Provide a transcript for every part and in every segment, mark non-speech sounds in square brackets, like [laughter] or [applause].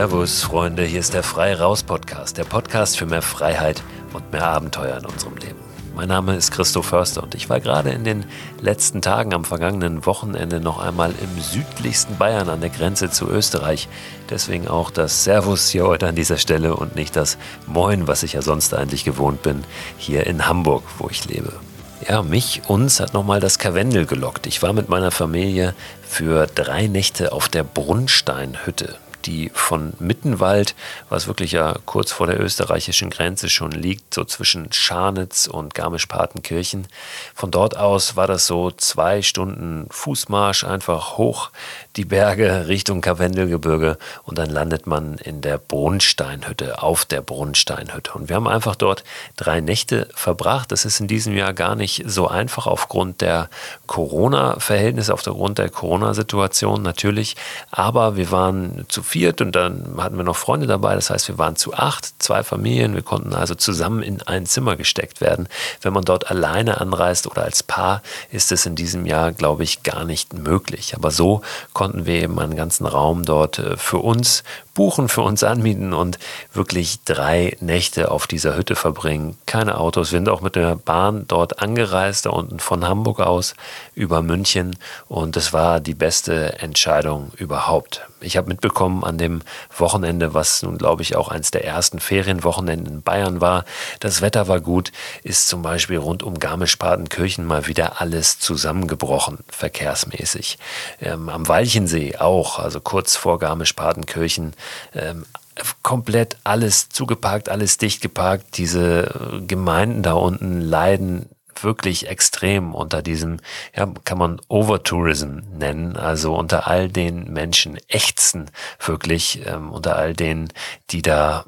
Servus, Freunde, hier ist der Frei Raus Podcast, der Podcast für mehr Freiheit und mehr Abenteuer in unserem Leben. Mein Name ist Christoph Förster und ich war gerade in den letzten Tagen am vergangenen Wochenende noch einmal im südlichsten Bayern an der Grenze zu Österreich. Deswegen auch das Servus hier heute an dieser Stelle und nicht das Moin, was ich ja sonst eigentlich gewohnt bin, hier in Hamburg, wo ich lebe. Ja, mich, uns hat nochmal das Karwendel gelockt. Ich war mit meiner Familie für drei Nächte auf der Brunnsteinhütte die von Mittenwald, was wirklich ja kurz vor der österreichischen Grenze schon liegt, so zwischen Scharnitz und Garmisch-Partenkirchen. Von dort aus war das so zwei Stunden Fußmarsch einfach hoch die Berge Richtung Karwendelgebirge und dann landet man in der Brunnsteinhütte, auf der Brunnsteinhütte. Und wir haben einfach dort drei Nächte verbracht. Das ist in diesem Jahr gar nicht so einfach aufgrund der Corona-Verhältnisse, aufgrund der Corona-Situation natürlich. Aber wir waren zu viert und dann hatten wir noch Freunde dabei. Das heißt, wir waren zu acht, zwei Familien. Wir konnten also zusammen in ein Zimmer gesteckt werden. Wenn man dort alleine anreist oder als Paar, ist es in diesem Jahr, glaube ich, gar nicht möglich. Aber so konnten wir eben einen ganzen Raum dort äh, für uns buchen, für uns anmieten und wirklich drei Nächte auf dieser Hütte verbringen. Keine Autos. Wir sind auch mit der Bahn dort angereist, da unten von Hamburg aus über München. Und es war die beste Entscheidung überhaupt. Ich habe mitbekommen an dem Wochenende, was nun, glaube ich, auch eines der ersten Ferienwochenenden in Bayern war. Das Wetter war gut, ist zum Beispiel rund um Garmisch-Partenkirchen mal wieder alles zusammengebrochen, verkehrsmäßig. Ähm, am Walchensee auch, also kurz vor Garmisch-Partenkirchen, ähm, komplett alles zugeparkt, alles dicht geparkt. Diese Gemeinden da unten leiden wirklich extrem unter diesem, ja, kann man Overtourism nennen, also unter all den Menschen ächzen wirklich, ähm, unter all denen, die da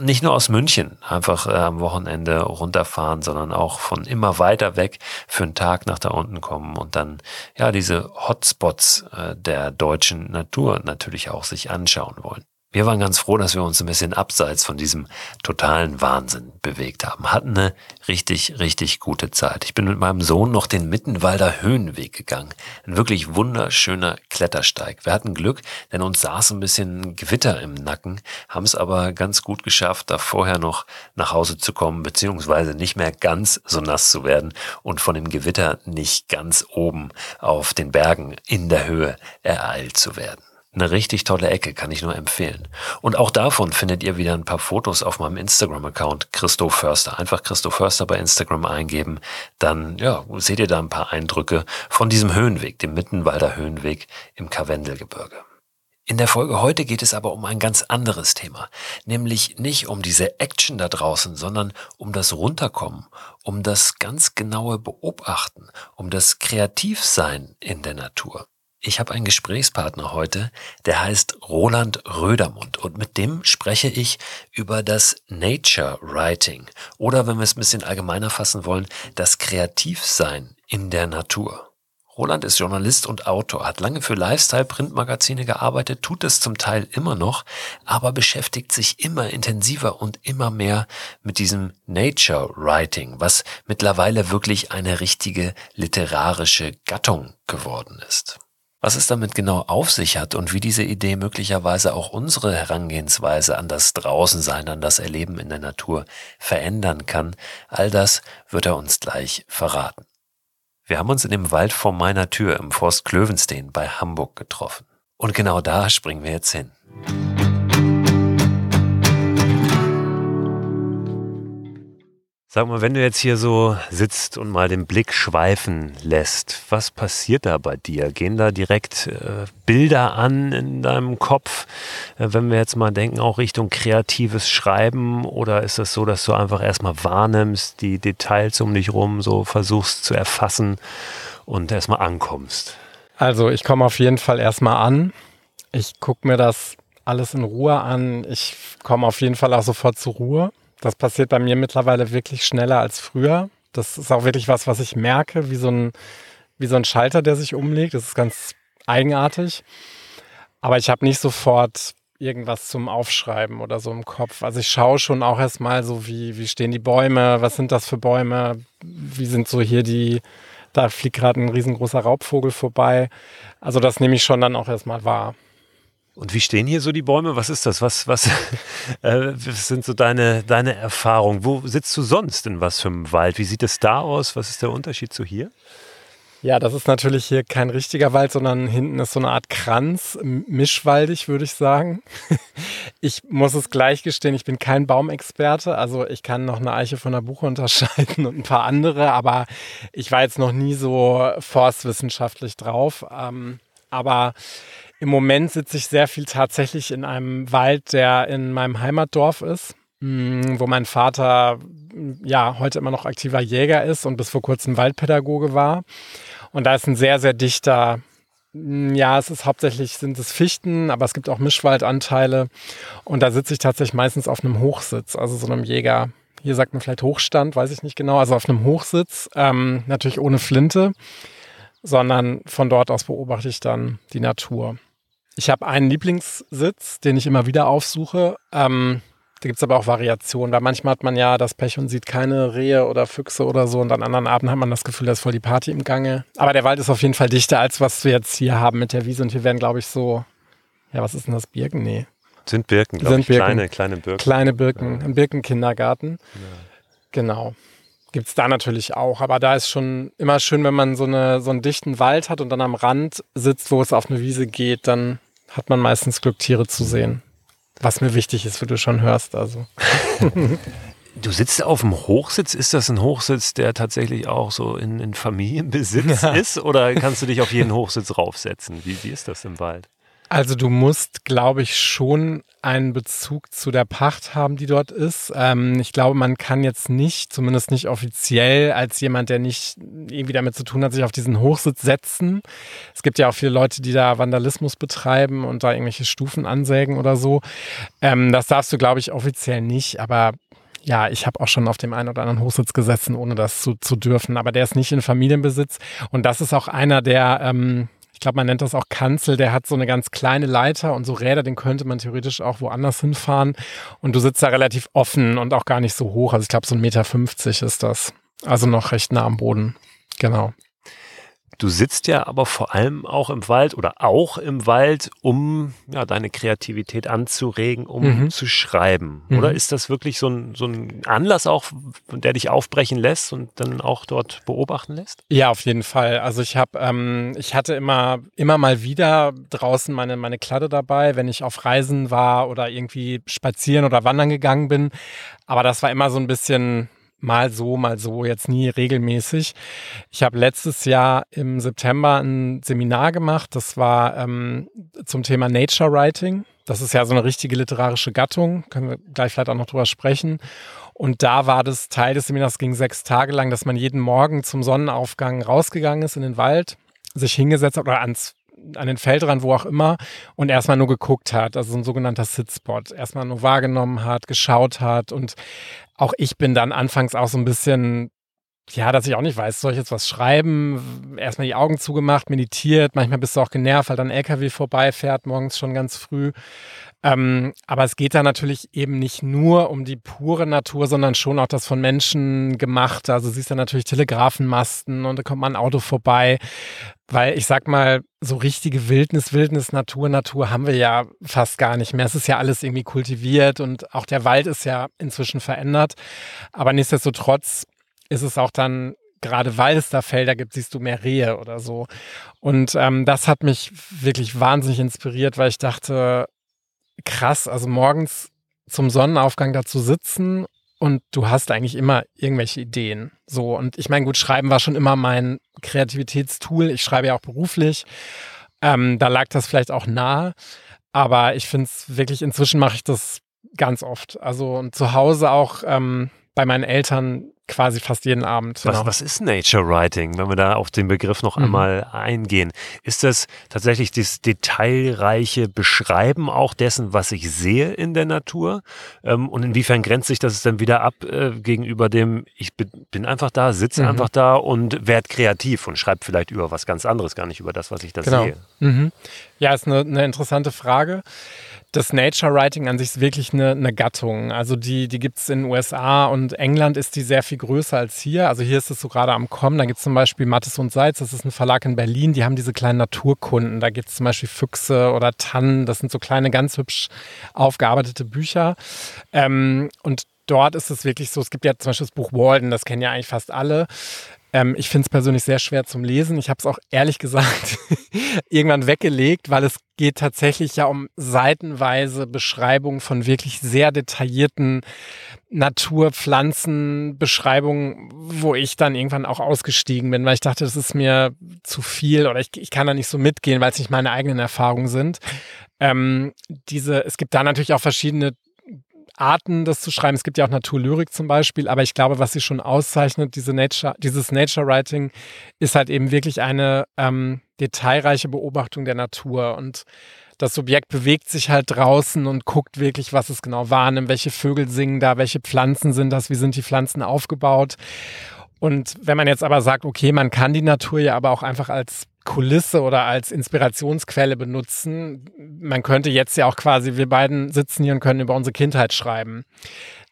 nicht nur aus München einfach äh, am Wochenende runterfahren, sondern auch von immer weiter weg für einen Tag nach da unten kommen und dann ja diese Hotspots äh, der deutschen Natur natürlich auch sich anschauen wollen. Wir waren ganz froh, dass wir uns ein bisschen abseits von diesem totalen Wahnsinn bewegt haben. Hatten eine richtig, richtig gute Zeit. Ich bin mit meinem Sohn noch den Mittenwalder Höhenweg gegangen. Ein wirklich wunderschöner Klettersteig. Wir hatten Glück, denn uns saß ein bisschen Gewitter im Nacken, haben es aber ganz gut geschafft, da vorher noch nach Hause zu kommen, beziehungsweise nicht mehr ganz so nass zu werden und von dem Gewitter nicht ganz oben auf den Bergen in der Höhe ereilt zu werden. Eine richtig tolle Ecke, kann ich nur empfehlen. Und auch davon findet ihr wieder ein paar Fotos auf meinem Instagram-Account Christoph Förster. Einfach Christoph Förster bei Instagram eingeben. Dann, ja, seht ihr da ein paar Eindrücke von diesem Höhenweg, dem Mittenwalder Höhenweg im Karwendelgebirge. In der Folge heute geht es aber um ein ganz anderes Thema, nämlich nicht um diese Action da draußen, sondern um das Runterkommen, um das ganz genaue Beobachten, um das Kreativsein in der Natur. Ich habe einen Gesprächspartner heute, der heißt Roland Rödermund und mit dem spreche ich über das Nature Writing oder wenn wir es ein bisschen allgemeiner fassen wollen, das Kreativsein in der Natur. Roland ist Journalist und Autor, hat lange für Lifestyle-Printmagazine gearbeitet, tut es zum Teil immer noch, aber beschäftigt sich immer intensiver und immer mehr mit diesem Nature Writing, was mittlerweile wirklich eine richtige literarische Gattung geworden ist. Was es damit genau auf sich hat und wie diese Idee möglicherweise auch unsere Herangehensweise an das Draußensein, an das Erleben in der Natur verändern kann, all das wird er uns gleich verraten. Wir haben uns in dem Wald vor meiner Tür im Forst Klövenstein bei Hamburg getroffen. Und genau da springen wir jetzt hin. Sag mal, wenn du jetzt hier so sitzt und mal den Blick schweifen lässt, was passiert da bei dir? Gehen da direkt äh, Bilder an in deinem Kopf, äh, wenn wir jetzt mal denken, auch Richtung kreatives Schreiben? Oder ist das so, dass du einfach erstmal wahrnimmst, die Details um dich rum so versuchst zu erfassen und erstmal ankommst? Also ich komme auf jeden Fall erstmal an. Ich gucke mir das alles in Ruhe an. Ich komme auf jeden Fall auch sofort zur Ruhe. Das passiert bei mir mittlerweile wirklich schneller als früher. Das ist auch wirklich was, was ich merke, wie so ein, wie so ein Schalter, der sich umlegt. Das ist ganz eigenartig. Aber ich habe nicht sofort irgendwas zum Aufschreiben oder so im Kopf. Also ich schaue schon auch erstmal so, wie, wie stehen die Bäume, was sind das für Bäume, wie sind so hier die, da fliegt gerade ein riesengroßer Raubvogel vorbei. Also das nehme ich schon dann auch erstmal wahr. Und wie stehen hier so die Bäume? Was ist das? Was, was, [laughs] äh, was sind so deine, deine Erfahrungen? Wo sitzt du sonst in was für einem Wald? Wie sieht es da aus? Was ist der Unterschied zu hier? Ja, das ist natürlich hier kein richtiger Wald, sondern hinten ist so eine Art Kranz, mischwaldig, würde ich sagen. [laughs] Ich muss es gleich gestehen, ich bin kein Baumexperte. Also ich kann noch eine Eiche von einer Buche unterscheiden [laughs] und ein paar andere, aber ich war jetzt noch nie so forstwissenschaftlich drauf. Ähm, aber im Moment sitze ich sehr viel tatsächlich in einem Wald, der in meinem Heimatdorf ist. Mm, wo mein Vater ja heute immer noch aktiver Jäger ist und bis vor kurzem Waldpädagoge war. Und da ist ein sehr, sehr dichter, mm, ja, es ist hauptsächlich sind es Fichten, aber es gibt auch Mischwaldanteile. Und da sitze ich tatsächlich meistens auf einem Hochsitz, also so einem Jäger. Hier sagt man vielleicht Hochstand, weiß ich nicht genau. Also auf einem Hochsitz, ähm, natürlich ohne Flinte, sondern von dort aus beobachte ich dann die Natur. Ich habe einen Lieblingssitz, den ich immer wieder aufsuche. Ähm, da gibt es aber auch Variationen, weil manchmal hat man ja das Pech und sieht keine Rehe oder Füchse oder so und an anderen Abenden hat man das Gefühl, da ist voll die Party im Gange. Aber der Wald ist auf jeden Fall dichter, als was wir jetzt hier haben mit der Wiese und hier werden, glaube ich, so, ja, was ist denn das, Birken? Nee. Sind Birken, glaube ich, Birken. kleine, kleine Birken. Kleine Birken, ja. ein Birkenkindergarten. Ja. Genau. Gibt es da natürlich auch, aber da ist schon immer schön, wenn man so, eine, so einen dichten Wald hat und dann am Rand sitzt, wo es auf eine Wiese geht, dann hat man meistens Glück, Tiere zu sehen. Was mir wichtig ist, wie du schon hörst. Also. [laughs] Du sitzt auf dem Hochsitz. Ist das ein Hochsitz, der tatsächlich auch so in, in Familienbesitz ja. ist? Oder kannst du dich auf jeden Hochsitz raufsetzen? Wie, wie ist das im Wald? Also du musst, glaube ich, schon einen Bezug zu der Pacht haben, die dort ist. Ähm, ich glaube, man kann jetzt nicht, zumindest nicht offiziell, als jemand, der nicht irgendwie damit zu tun hat, sich auf diesen Hochsitz setzen. Es gibt ja auch viele Leute, die da Vandalismus betreiben und da irgendwelche Stufen ansägen oder so. Ähm, das darfst du, glaube ich, offiziell nicht, aber ja, ich habe auch schon auf dem einen oder anderen Hochsitz gesessen, ohne das zu, zu dürfen. Aber der ist nicht in Familienbesitz. Und das ist auch einer der, ähm, ich glaube, man nennt das auch Kanzel, der hat so eine ganz kleine Leiter und so Räder, den könnte man theoretisch auch woanders hinfahren. Und du sitzt da relativ offen und auch gar nicht so hoch. Also ich glaube, so ein Meter 50 ist das. Also noch recht nah am Boden. Genau. Du sitzt ja aber vor allem auch im Wald oder auch im Wald, um ja, deine Kreativität anzuregen, um mhm. zu schreiben. Mhm. Oder ist das wirklich so ein, so ein Anlass auch, der dich aufbrechen lässt und dann auch dort beobachten lässt? Ja, auf jeden Fall. Also ich habe, ähm, ich hatte immer, immer mal wieder draußen meine, meine Kladde dabei, wenn ich auf Reisen war oder irgendwie spazieren oder wandern gegangen bin. Aber das war immer so ein bisschen, mal so, mal so, jetzt nie regelmäßig. Ich habe letztes Jahr im September ein Seminar gemacht, das war ähm, zum Thema Nature Writing. Das ist ja so eine richtige literarische Gattung, können wir gleich vielleicht auch noch drüber sprechen. Und da war das Teil des Seminars, ging sechs Tage lang, dass man jeden Morgen zum Sonnenaufgang rausgegangen ist in den Wald, sich hingesetzt hat oder ans an den Feldrand, wo auch immer, und erstmal nur geguckt hat, also so ein sogenannter Sitspot, erstmal nur wahrgenommen hat, geschaut hat und auch ich bin dann anfangs auch so ein bisschen ja, dass ich auch nicht weiß, soll ich jetzt was schreiben? Erstmal die Augen zugemacht, meditiert. Manchmal bist du auch genervt, weil dann ein LKW vorbeifährt, morgens schon ganz früh. Ähm, aber es geht da natürlich eben nicht nur um die pure Natur, sondern schon auch das von Menschen gemacht. Also siehst du natürlich Telegrafenmasten und da kommt mal ein Auto vorbei. Weil ich sag mal, so richtige Wildnis, Wildnis, Natur, Natur haben wir ja fast gar nicht mehr. Es ist ja alles irgendwie kultiviert und auch der Wald ist ja inzwischen verändert. Aber nichtsdestotrotz ist es auch dann gerade weil es da Felder gibt, siehst du mehr Rehe oder so. Und ähm, das hat mich wirklich wahnsinnig inspiriert, weil ich dachte, krass, also morgens zum Sonnenaufgang da zu sitzen und du hast eigentlich immer irgendwelche Ideen. So, und ich meine, gut, Schreiben war schon immer mein Kreativitätstool. Ich schreibe ja auch beruflich. Ähm, da lag das vielleicht auch nahe. Aber ich finde es wirklich, inzwischen mache ich das ganz oft. Also und zu Hause auch ähm, bei meinen Eltern quasi fast jeden Abend. Was, genau. was ist Nature Writing, wenn wir da auf den Begriff noch mhm. einmal eingehen? Ist das tatsächlich das detailreiche Beschreiben auch dessen, was ich sehe in der Natur? Ähm, und inwiefern grenzt sich das dann wieder ab äh, gegenüber dem, ich bin, bin einfach da, sitze mhm. einfach da und werde kreativ und schreibe vielleicht über was ganz anderes, gar nicht über das, was ich da genau. sehe? Mhm. Ja, ist eine, eine interessante Frage. Das Nature Writing an sich ist wirklich eine, eine Gattung. Also die, die gibt es in den USA und England ist die sehr viel größer als hier. Also hier ist es so gerade am Kommen. Da gibt es zum Beispiel Mattes und Seitz, das ist ein Verlag in Berlin, die haben diese kleinen Naturkunden. Da gibt es zum Beispiel Füchse oder Tannen. Das sind so kleine, ganz hübsch aufgearbeitete Bücher. Ähm, und dort ist es wirklich so, es gibt ja zum Beispiel das Buch Walden, das kennen ja eigentlich fast alle. Ähm, ich finde es persönlich sehr schwer zum Lesen. Ich habe es auch ehrlich [laughs] gesagt irgendwann weggelegt, weil es geht tatsächlich ja um seitenweise Beschreibungen von wirklich sehr detaillierten Naturpflanzenbeschreibungen, wo ich dann irgendwann auch ausgestiegen bin, weil ich dachte, das ist mir zu viel oder ich, ich kann da nicht so mitgehen, weil es nicht meine eigenen Erfahrungen sind. Ähm, diese, es gibt da natürlich auch verschiedene Arten, das zu schreiben. Es gibt ja auch Naturlyrik zum Beispiel, aber ich glaube, was sie schon auszeichnet, diese Nature, dieses Nature Writing, ist halt eben wirklich eine ähm, detailreiche Beobachtung der Natur und das Subjekt bewegt sich halt draußen und guckt wirklich, was es genau wahrnimmt, welche Vögel singen da, welche Pflanzen sind das, wie sind die Pflanzen aufgebaut. Und wenn man jetzt aber sagt, okay, man kann die Natur ja aber auch einfach als Kulisse oder als Inspirationsquelle benutzen. Man könnte jetzt ja auch quasi, wir beiden sitzen hier und können über unsere Kindheit schreiben.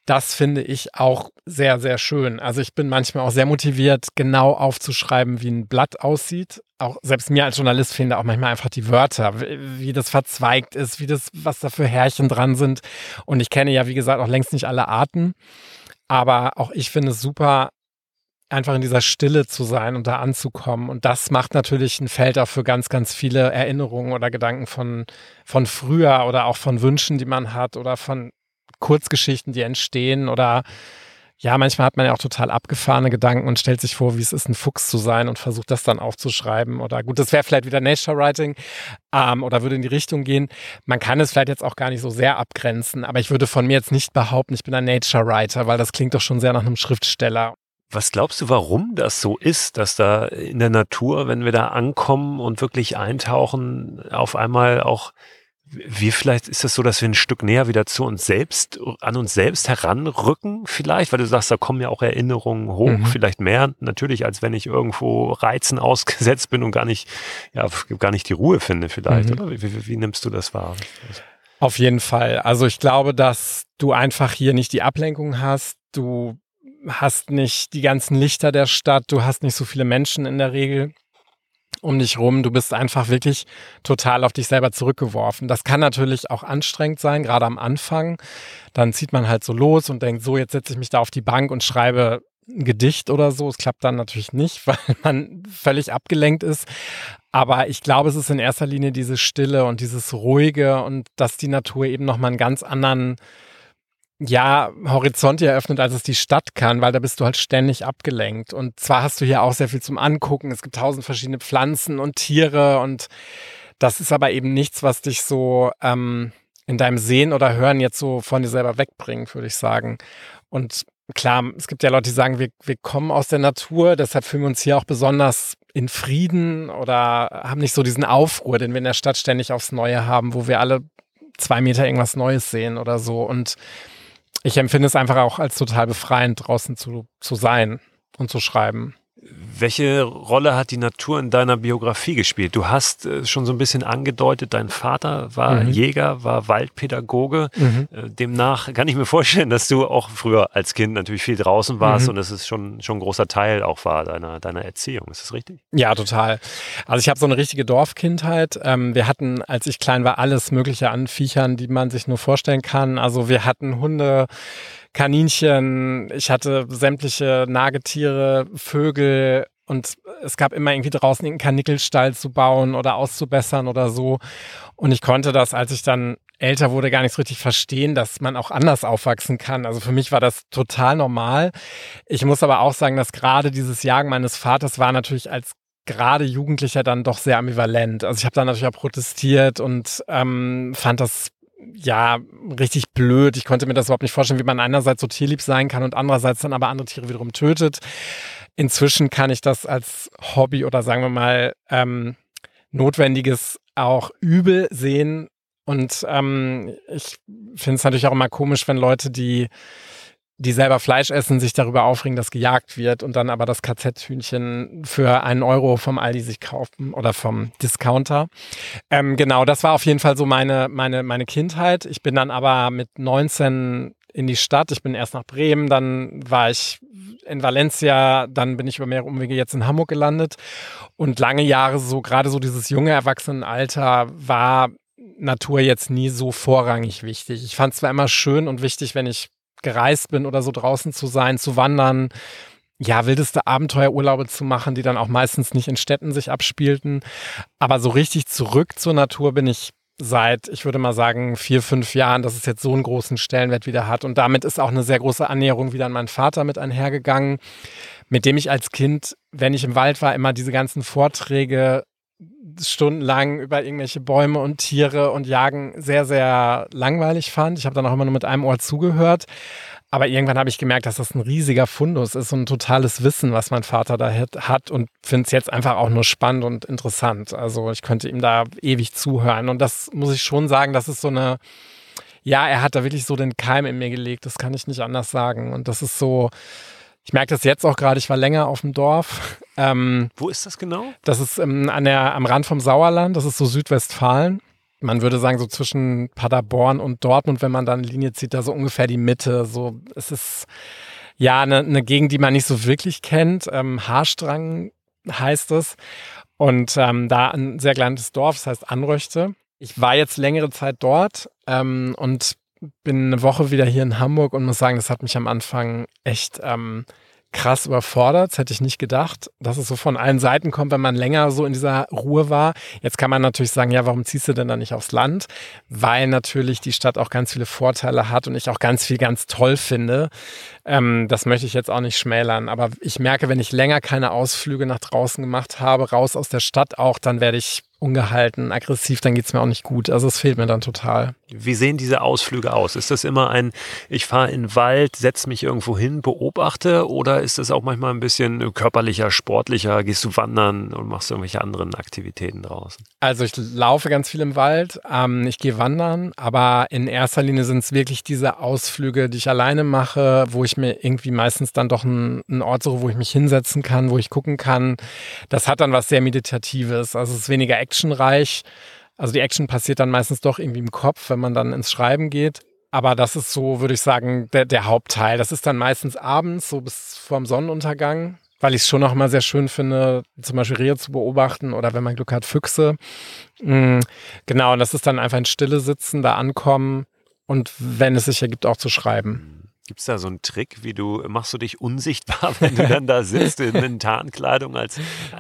Das finde ich auch sehr, sehr schön. Also ich bin manchmal auch sehr motiviert, genau aufzuschreiben, wie ein Blatt aussieht. Auch selbst mir als Journalist finde auch manchmal einfach die Wörter, wie das verzweigt ist, wie das, was da für Härchen dran sind. Und ich kenne ja, wie gesagt, auch längst nicht alle Arten. Aber auch ich finde es super, einfach in dieser Stille zu sein und da anzukommen. Und das macht natürlich ein Feld auch für ganz, ganz viele Erinnerungen oder Gedanken von, von früher oder auch von Wünschen, die man hat oder von Kurzgeschichten, die entstehen oder ja, manchmal hat man ja auch total abgefahrene Gedanken und stellt sich vor, wie es ist, ein Fuchs zu sein und versucht das dann aufzuschreiben. Oder gut, das wäre vielleicht wieder Nature Writing ähm, oder würde in die Richtung gehen. Man kann es vielleicht jetzt auch gar nicht so sehr abgrenzen, aber ich würde von mir jetzt nicht behaupten, ich bin ein Nature Writer, weil das klingt doch schon sehr nach einem Schriftsteller. Was glaubst du, warum das so ist, dass da in der Natur, wenn wir da ankommen und wirklich eintauchen, auf einmal auch wie vielleicht ist es das so, dass wir ein Stück näher wieder zu uns selbst, an uns selbst heranrücken, vielleicht, weil du sagst, da kommen ja auch Erinnerungen hoch, mhm. vielleicht mehr natürlich, als wenn ich irgendwo Reizen [laughs] ausgesetzt bin und gar nicht, ja, gar nicht die Ruhe finde, vielleicht, mhm. oder? Wie, wie, wie nimmst du das wahr? Auf jeden Fall. Also ich glaube, dass du einfach hier nicht die Ablenkung hast. Du hast nicht die ganzen Lichter der Stadt, du hast nicht so viele Menschen in der Regel um dich rum. Du bist einfach wirklich total auf dich selber zurückgeworfen. Das kann natürlich auch anstrengend sein, gerade am Anfang. Dann zieht man halt so los und denkt, so, jetzt setze ich mich da auf die Bank und schreibe ein Gedicht oder so. Es klappt dann natürlich nicht, [laughs] weil man völlig abgelenkt ist. Aber ich glaube, es ist in erster Linie diese Stille und dieses Ruhige und dass die Natur eben nochmal einen ganz anderen ja, Horizonte eröffnet, als es die Stadt kann, weil da bist du halt ständig abgelenkt. Und zwar hast du hier auch sehr viel zum Angucken. Es gibt tausend verschiedene Pflanzen und Tiere und das ist aber eben nichts, was dich so ähm, in deinem Sehen oder Hören jetzt so von dir selber wegbringt, würde ich sagen. Und klar, es gibt ja Leute, die sagen, wir, wir kommen aus der Natur, deshalb fühlen wir uns hier auch besonders in Frieden oder haben nicht so diesen Aufruhr, den wir in der Stadt ständig aufs Neue haben, wo wir alle zwei Meter irgendwas Neues sehen oder so. Und ich empfinde es einfach auch als total befreiend, draußen zu, zu sein und zu schreiben. Welche Rolle hat die Natur in deiner Biografie gespielt? Du hast äh, schon so ein bisschen angedeutet, dein Vater war mhm. Jäger, war Waldpädagoge. Mhm. Äh, demnach kann ich mir vorstellen, dass du auch früher als Kind natürlich viel draußen warst mhm. und dass es schon, schon ein großer Teil auch war deiner, deiner Erziehung. Ist das richtig? Ja, total. Also ich habe so eine richtige Dorfkindheit. Ähm, wir hatten, als ich klein war, alles Mögliche an Viechern, die man sich nur vorstellen kann. Also wir hatten Hunde, Kaninchen, ich hatte sämtliche Nagetiere, Vögel und es gab immer irgendwie draußen einen Kanickelstall zu bauen oder auszubessern oder so. Und ich konnte das, als ich dann älter wurde, gar nicht so richtig verstehen, dass man auch anders aufwachsen kann. Also für mich war das total normal. Ich muss aber auch sagen, dass gerade dieses Jagen meines Vaters war natürlich als gerade Jugendlicher dann doch sehr ambivalent. Also ich habe dann natürlich auch protestiert und ähm, fand das ja, richtig blöd. Ich konnte mir das überhaupt nicht vorstellen, wie man einerseits so tierlieb sein kann und andererseits dann aber andere Tiere wiederum tötet. Inzwischen kann ich das als Hobby oder sagen wir mal ähm, notwendiges auch übel sehen. Und ähm, ich finde es natürlich auch immer komisch, wenn Leute, die die selber Fleisch essen, sich darüber aufregen, dass gejagt wird und dann aber das KZ-Hühnchen für einen Euro vom Aldi sich kaufen oder vom Discounter. Ähm, genau, das war auf jeden Fall so meine, meine, meine Kindheit. Ich bin dann aber mit 19 in die Stadt. Ich bin erst nach Bremen, dann war ich in Valencia, dann bin ich über mehrere Umwege jetzt in Hamburg gelandet. Und lange Jahre so, gerade so dieses junge Erwachsenenalter war Natur jetzt nie so vorrangig wichtig. Ich fand es zwar immer schön und wichtig, wenn ich gereist bin oder so draußen zu sein, zu wandern, ja, wildeste Abenteuerurlaube zu machen, die dann auch meistens nicht in Städten sich abspielten. Aber so richtig zurück zur Natur bin ich seit, ich würde mal sagen, vier, fünf Jahren, dass es jetzt so einen großen Stellenwert wieder hat. Und damit ist auch eine sehr große Annäherung wieder an meinen Vater mit einhergegangen, mit dem ich als Kind, wenn ich im Wald war, immer diese ganzen Vorträge stundenlang über irgendwelche Bäume und Tiere und Jagen sehr, sehr langweilig fand. Ich habe dann auch immer nur mit einem Ohr zugehört. Aber irgendwann habe ich gemerkt, dass das ein riesiger Fundus ist und ein totales Wissen, was mein Vater da hat und finde es jetzt einfach auch nur spannend und interessant. Also ich könnte ihm da ewig zuhören. Und das muss ich schon sagen, das ist so eine, ja, er hat da wirklich so den Keim in mir gelegt. Das kann ich nicht anders sagen. Und das ist so, ich merke das jetzt auch gerade, ich war länger auf dem Dorf. [laughs] Ähm, Wo ist das genau? Das ist ähm, an der, am Rand vom Sauerland, das ist so Südwestfalen. Man würde sagen, so zwischen Paderborn und Dortmund, wenn man da eine Linie zieht, da so ungefähr die Mitte. So, es ist ja eine, eine Gegend, die man nicht so wirklich kennt. Ähm, Haarstrang heißt es. Und ähm, da ein sehr kleines Dorf, das heißt Anröchte. Ich war jetzt längere Zeit dort ähm, und bin eine Woche wieder hier in Hamburg und muss sagen, das hat mich am Anfang echt ähm, krass überfordert. Das hätte ich nicht gedacht, dass es so von allen Seiten kommt, wenn man länger so in dieser Ruhe war. Jetzt kann man natürlich sagen, ja, warum ziehst du denn da nicht aufs Land? Weil natürlich die Stadt auch ganz viele Vorteile hat und ich auch ganz viel ganz toll finde. Ähm, das möchte ich jetzt auch nicht schmälern. Aber ich merke, wenn ich länger keine Ausflüge nach draußen gemacht habe, raus aus der Stadt auch, dann werde ich ungehalten, aggressiv, dann geht es mir auch nicht gut. Also es fehlt mir dann total. Wie sehen diese Ausflüge aus? Ist das immer ein, ich fahre in den Wald, setze mich irgendwo hin, beobachte oder ist das auch manchmal ein bisschen körperlicher, sportlicher? Gehst du wandern und machst irgendwelche anderen Aktivitäten draußen? Also ich laufe ganz viel im Wald, ähm, ich gehe wandern, aber in erster Linie sind es wirklich diese Ausflüge, die ich alleine mache, wo ich mir irgendwie meistens dann doch einen, einen Ort suche, wo ich mich hinsetzen kann, wo ich gucken kann. Das hat dann was sehr Meditatives. Also es ist weniger actionreich. Also die Action passiert dann meistens doch irgendwie im Kopf, wenn man dann ins Schreiben geht. Aber das ist so, würde ich sagen, der, der Hauptteil. Das ist dann meistens abends, so bis vorm Sonnenuntergang, weil ich es schon auch immer sehr schön finde, zum Beispiel Rehe zu beobachten oder wenn man Glück hat, Füchse. Mhm. Genau, und das ist dann einfach ein Stille sitzen, da ankommen und wenn es sich ergibt, auch zu schreiben. Gibt es da so einen Trick, wie du, machst du dich unsichtbar, [laughs] wenn du dann da sitzt in, in Tarnkleidung als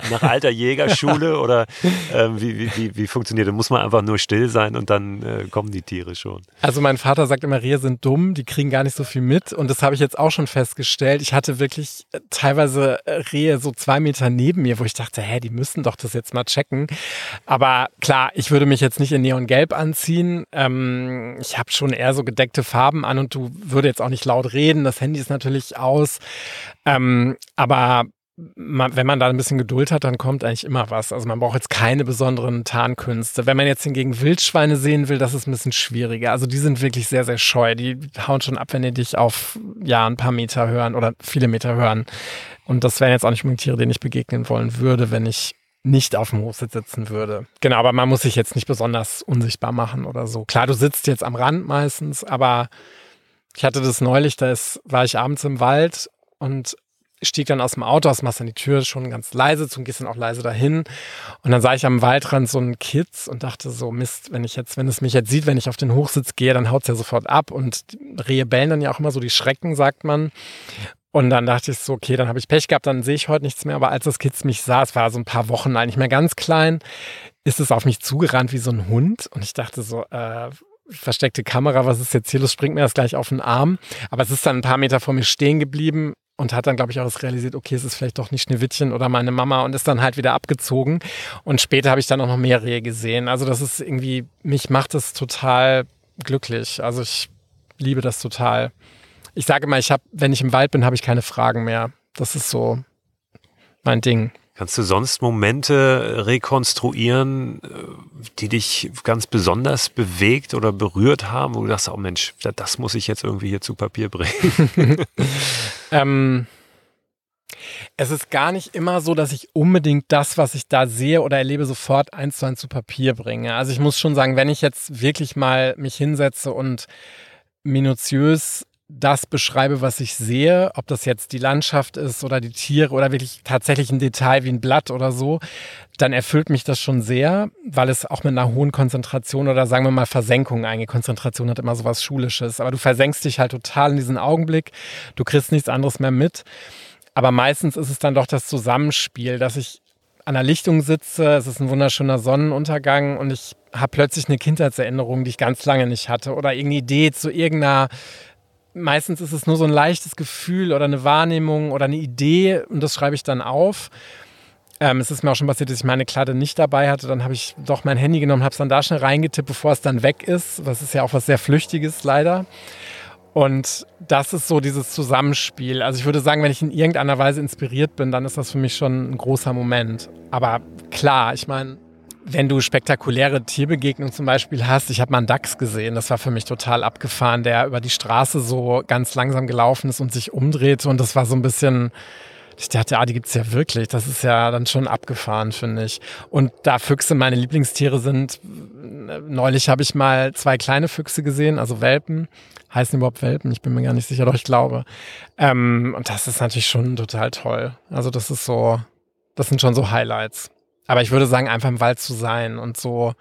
nach alter Jägerschule [laughs] oder äh, wie, wie, wie, wie, funktioniert das? Muss man einfach nur still sein und dann äh, kommen die Tiere schon? Also mein Vater sagt immer, Rehe sind dumm, die kriegen gar nicht so viel mit und das habe ich jetzt auch schon festgestellt. Ich hatte wirklich äh, teilweise äh, Rehe so zwei Meter neben mir, wo ich dachte, hä, die müssen doch das jetzt mal checken. Aber klar, ich würde mich jetzt nicht in Neongelb anziehen. Ähm, ich habe schon eher so gedeckte Farben an und du würde jetzt auch nicht laufen laut reden. Das Handy ist natürlich aus. Ähm, aber man, wenn man da ein bisschen Geduld hat, dann kommt eigentlich immer was. Also man braucht jetzt keine besonderen Tarnkünste. Wenn man jetzt hingegen Wildschweine sehen will, das ist ein bisschen schwieriger. Also die sind wirklich sehr, sehr scheu. Die hauen schon ab, wenn die dich auf ja ein paar Meter hören oder viele Meter hören. Und das wären jetzt auch nicht unbedingt Tiere, denen ich begegnen wollen würde, wenn ich nicht auf dem Hochsitz sitzen würde. Genau, aber man muss sich jetzt nicht besonders unsichtbar machen oder so. Klar, du sitzt jetzt am Rand meistens, aber ich hatte das neulich, da war ich abends im Wald und stieg dann aus dem Auto aus, machst dann die Tür schon ganz leise zu und gehst dann auch leise dahin. Und dann sah ich am Waldrand so einen Kitz und dachte so, Mist, wenn ich jetzt, wenn es mich jetzt sieht, wenn ich auf den Hochsitz gehe, dann haut es ja sofort ab. Und Rehe bellen dann ja auch immer so die Schrecken, sagt man. Und dann dachte ich so, okay, dann habe ich Pech gehabt, dann sehe ich heute nichts mehr. Aber als das Kitz mich sah, es war so ein paar Wochen eigentlich mehr ganz klein, ist es auf mich zugerannt wie so ein Hund. Und ich dachte so, äh, versteckte Kamera, was ist jetzt hier los, springt mir das gleich auf den Arm. Aber es ist dann ein paar Meter vor mir stehen geblieben und hat dann, glaube ich, auch realisiert, okay, es ist vielleicht doch nicht Schneewittchen oder meine Mama und ist dann halt wieder abgezogen. Und später habe ich dann auch noch mehr Rehe gesehen. Also das ist irgendwie, mich macht das total glücklich. Also ich liebe das total. Ich sage mal, ich habe, wenn ich im Wald bin, habe ich keine Fragen mehr. Das ist so mein Ding. Kannst du sonst Momente rekonstruieren, äh, die dich ganz besonders bewegt oder berührt haben, wo du sagst, oh Mensch, das muss ich jetzt irgendwie hier zu Papier bringen? [laughs] ähm, es ist gar nicht immer so, dass ich unbedingt das, was ich da sehe oder erlebe, sofort eins zu eins zu Papier bringe. Also ich muss schon sagen, wenn ich jetzt wirklich mal mich hinsetze und minutiös das beschreibe, was ich sehe, ob das jetzt die Landschaft ist oder die Tiere oder wirklich tatsächlich ein Detail wie ein Blatt oder so, dann erfüllt mich das schon sehr, weil es auch mit einer hohen Konzentration oder sagen wir mal Versenkung eingeht. Konzentration hat immer so was Schulisches, aber du versenkst dich halt total in diesen Augenblick, du kriegst nichts anderes mehr mit. Aber meistens ist es dann doch das Zusammenspiel, dass ich an der Lichtung sitze, es ist ein wunderschöner Sonnenuntergang und ich habe plötzlich eine Kindheitserinnerung, die ich ganz lange nicht hatte oder irgendeine Idee zu irgendeiner meistens ist es nur so ein leichtes Gefühl oder eine Wahrnehmung oder eine Idee und das schreibe ich dann auf. Ähm, es ist mir auch schon passiert, dass ich meine Kladde nicht dabei hatte. Dann habe ich doch mein Handy genommen, habe es dann da schnell reingetippt, bevor es dann weg ist. Das ist ja auch was sehr Flüchtiges leider. Und das ist so dieses Zusammenspiel. Also ich würde sagen, wenn ich in irgendeiner Weise inspiriert bin, dann ist das für mich schon ein großer Moment. Aber klar, ich meine, wenn du spektakuläre Tierbegegnungen zum Beispiel hast, ich habe mal einen Dachs gesehen, das war für mich total abgefahren, der über die Straße so ganz langsam gelaufen ist und sich umdrehte und das war so ein bisschen, ich dachte, ah, die gibt's ja wirklich. Das ist ja dann schon abgefahren, finde ich. Und da Füchse meine Lieblingstiere sind, neulich habe ich mal zwei kleine Füchse gesehen, also Welpen. Heißen überhaupt Welpen? Ich bin mir gar nicht sicher, doch ich glaube. Ähm, und das ist natürlich schon total toll. Also das ist so, das sind schon so Highlights. Aber ich würde sagen, einfach im Wald zu sein und so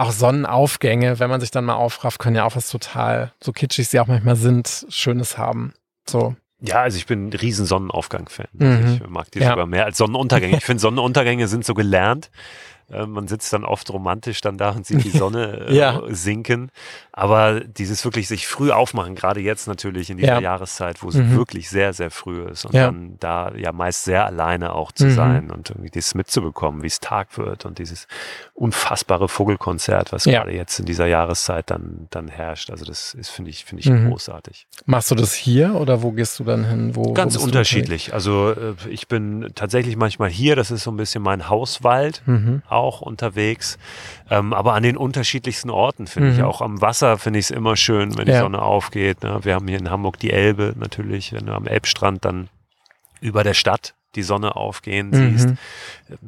auch Sonnenaufgänge, wenn man sich dann mal aufrafft, können ja auch was total, so kitschig sie auch manchmal sind, Schönes haben. So. Ja, also ich bin ein riesen Sonnenaufgang-Fan. Mhm. Ich mag die ja. sogar mehr als Sonnenuntergänge. Ich finde, Sonnenuntergänge sind so gelernt. Äh, man sitzt dann oft romantisch dann da und sieht die [laughs] Sonne äh, ja. sinken. Aber dieses wirklich sich früh aufmachen, gerade jetzt natürlich in dieser ja. Jahreszeit, wo es mhm. wirklich sehr, sehr früh ist und ja. dann da ja meist sehr alleine auch zu mhm. sein und irgendwie das mitzubekommen, wie es Tag wird und dieses unfassbare Vogelkonzert, was gerade jetzt in dieser Jahreszeit dann, dann herrscht. Also das ist, finde ich, finde ich mhm. großartig. Machst du das hier oder wo gehst du dann hin? Wo, Ganz wo unterschiedlich. Also äh, ich bin tatsächlich manchmal hier, das ist so ein bisschen mein Hauswald. Mhm auch unterwegs. Ähm, aber an den unterschiedlichsten Orten finde mhm. ich. Auch am Wasser finde ich es immer schön, wenn die ja. Sonne aufgeht. Ne? Wir haben hier in Hamburg die Elbe natürlich, wenn du am Elbstrand dann über der Stadt die Sonne aufgehen mhm. siehst.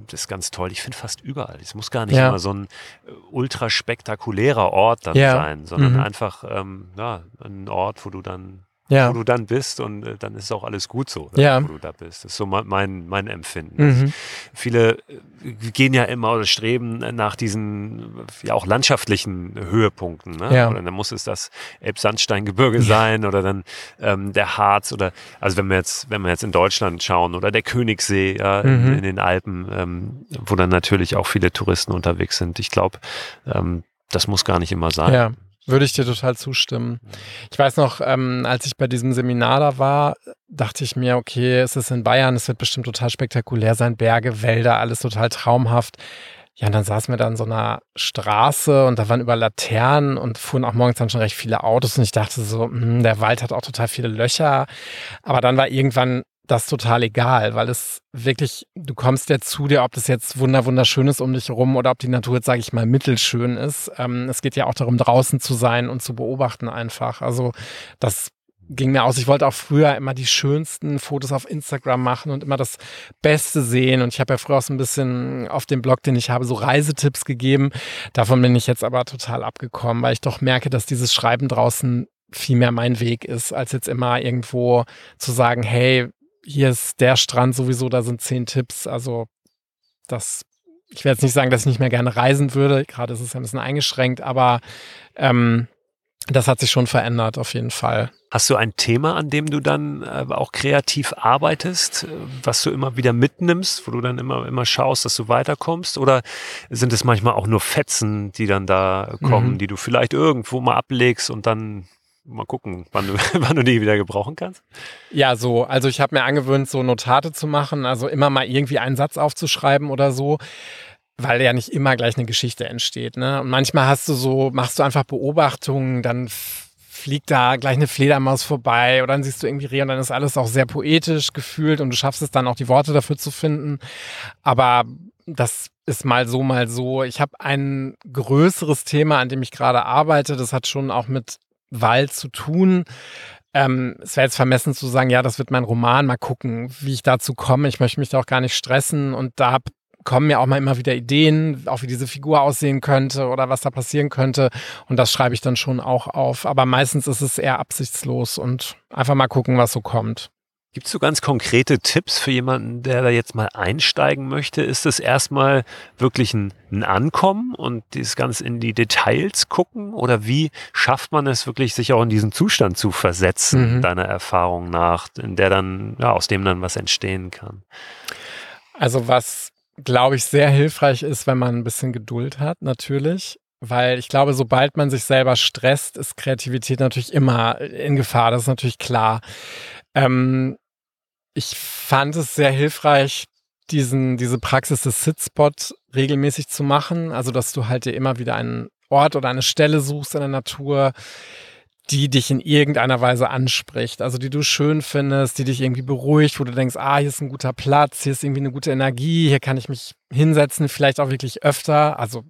Das ist ganz toll. Ich finde fast überall. Es muss gar nicht ja. immer so ein äh, ultra spektakulärer Ort dann ja. sein, sondern mhm. einfach ähm, ja, ein Ort, wo du dann ja. wo du dann bist und äh, dann ist auch alles gut so, ja. wo du da bist. Das ist so mein, mein Empfinden. Mhm. Also viele äh, gehen ja immer oder streben nach diesen ja auch landschaftlichen Höhepunkten. Ne? Ja. Oder dann muss es das Elbsandsteingebirge sein oder dann ähm, der Harz oder also wenn wir jetzt, wenn wir jetzt in Deutschland schauen oder der Königssee ja, mhm. in, in, den Alpen, ähm, wo dann natürlich auch viele Touristen unterwegs sind. Ich glaube, ähm, das muss gar nicht immer sein. Ja. Würde ich dir total zustimmen. Ich weiß noch, ähm, als ich bei diesem Seminar da war, dachte ich mir, okay, es ist in Bayern, es wird bestimmt total spektakulär sein, Berge, Wälder, alles total traumhaft. Ja, und dann saßen wir da in so einer Straße und da waren über Laternen und fuhren auch morgens dann schon recht viele Autos und ich dachte so, mh, hm, der Wald hat auch total viele Löcher. Aber dann war irgendwann das total egal, weil es wirklich, du kommst ja zu dir, ob das jetzt wunder wunderschön ist um dich herum oder ob die Natur jetzt, sage ich mal, mittelschön ist. Ähm, es geht ja auch darum, draußen zu sein und zu beobachten einfach. Also das ging mir aus. Ich wollte auch früher immer die schönsten Fotos auf Instagram machen und immer das Beste sehen. Und ich habe ja früher auch so ein bisschen auf dem Blog, den ich habe, so Reisetipps gegeben. Davon bin ich jetzt aber total abgekommen, weil ich doch merke, dass dieses Schreiben draußen viel mehr mein Weg ist, als jetzt immer irgendwo zu sagen, hey, hier ist der Strand sowieso, da sind zehn Tipps. Also das, ich werde jetzt nicht sagen, dass ich nicht mehr gerne reisen würde. Gerade ist es ja ein bisschen eingeschränkt, aber ähm, das hat sich schon verändert, auf jeden Fall. Hast du ein Thema, an dem du dann äh, auch kreativ arbeitest, äh, was du immer wieder mitnimmst, wo du dann immer, immer schaust, dass du weiterkommst? Oder sind es manchmal auch nur Fetzen, die dann da kommen, mhm. die du vielleicht irgendwo mal ablegst und dann mal gucken, wann du, [laughs] wann du die wieder gebrauchen kannst? Ja, so. Also ich habe mir angewöhnt, so Notate zu machen, also immer mal irgendwie einen Satz aufzuschreiben oder so weil ja nicht immer gleich eine Geschichte entsteht. Ne? Und manchmal hast du so, machst du einfach Beobachtungen, dann fliegt da gleich eine Fledermaus vorbei oder dann siehst du irgendwie Reh und dann ist alles auch sehr poetisch gefühlt und du schaffst es dann auch die Worte dafür zu finden. Aber das ist mal so, mal so. Ich habe ein größeres Thema, an dem ich gerade arbeite. Das hat schon auch mit Wald zu tun. Ähm, es wäre jetzt vermessen zu sagen, ja, das wird mein Roman. Mal gucken, wie ich dazu komme. Ich möchte mich da auch gar nicht stressen. Und da kommen mir auch mal immer wieder Ideen, auch wie diese Figur aussehen könnte oder was da passieren könnte. Und das schreibe ich dann schon auch auf. Aber meistens ist es eher absichtslos und einfach mal gucken, was so kommt. Gibt es so ganz konkrete Tipps für jemanden, der da jetzt mal einsteigen möchte? Ist es erstmal wirklich ein, ein, Ankommen und dieses ganz in die Details gucken? Oder wie schafft man es wirklich, sich auch in diesen Zustand zu versetzen, mhm. deiner Erfahrung nach, in der dann, ja, aus dem dann was entstehen kann? Also was, glaube ich, sehr hilfreich ist, wenn man ein bisschen Geduld hat, natürlich. Weil ich glaube, sobald man sich selber stresst, ist Kreativität natürlich immer in Gefahr. Das ist natürlich klar. Ähm, ich fand es sehr hilfreich, diesen, diese Praxis des Sitspot regelmäßig zu machen. Also, dass du halt dir immer wieder einen Ort oder eine Stelle suchst in der Natur, die dich in irgendeiner Weise anspricht. Also, die du schön findest, die dich irgendwie beruhigt, wo du denkst, ah, hier ist ein guter Platz, hier ist irgendwie eine gute Energie, hier kann ich mich hinsetzen, vielleicht auch wirklich öfter. Also,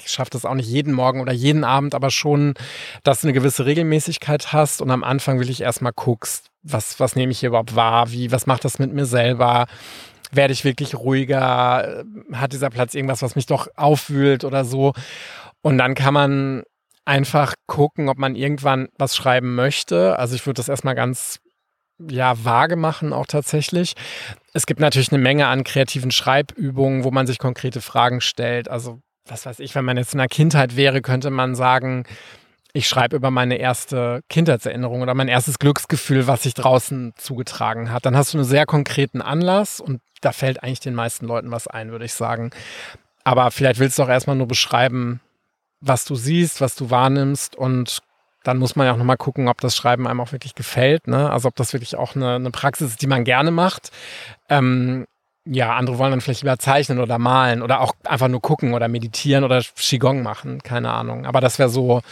ich schaffe das auch nicht jeden Morgen oder jeden Abend, aber schon, dass du eine gewisse Regelmäßigkeit hast und am Anfang will ich erstmal guckst, was, was nehme ich hier überhaupt wahr, wie, was macht das mit mir selber, werde ich wirklich ruhiger, hat dieser Platz irgendwas, was mich doch aufwühlt oder so. Und dann kann man einfach gucken, ob man irgendwann was schreiben möchte. Also ich würde das erstmal ganz ja, vage machen auch tatsächlich. Es gibt natürlich eine Menge an kreativen Schreibübungen, wo man sich konkrete Fragen stellt. Also was weiß ich, wenn man jetzt in der Kindheit wäre, könnte man sagen, ich schreibe über meine erste Kindheitserinnerung oder mein erstes Glücksgefühl, was sich draußen zugetragen hat. Dann hast du einen sehr konkreten Anlass und da fällt eigentlich den meisten Leuten was ein, würde ich sagen. Aber vielleicht willst du auch erstmal nur beschreiben, was du siehst, was du wahrnimmst und dann muss man ja auch nochmal gucken, ob das Schreiben einem auch wirklich gefällt. Ne? Also ob das wirklich auch eine, eine Praxis ist, die man gerne macht. Ähm, ja, andere wollen dann vielleicht lieber zeichnen oder malen oder auch einfach nur gucken oder meditieren oder Qigong machen, keine Ahnung. Aber das wäre so,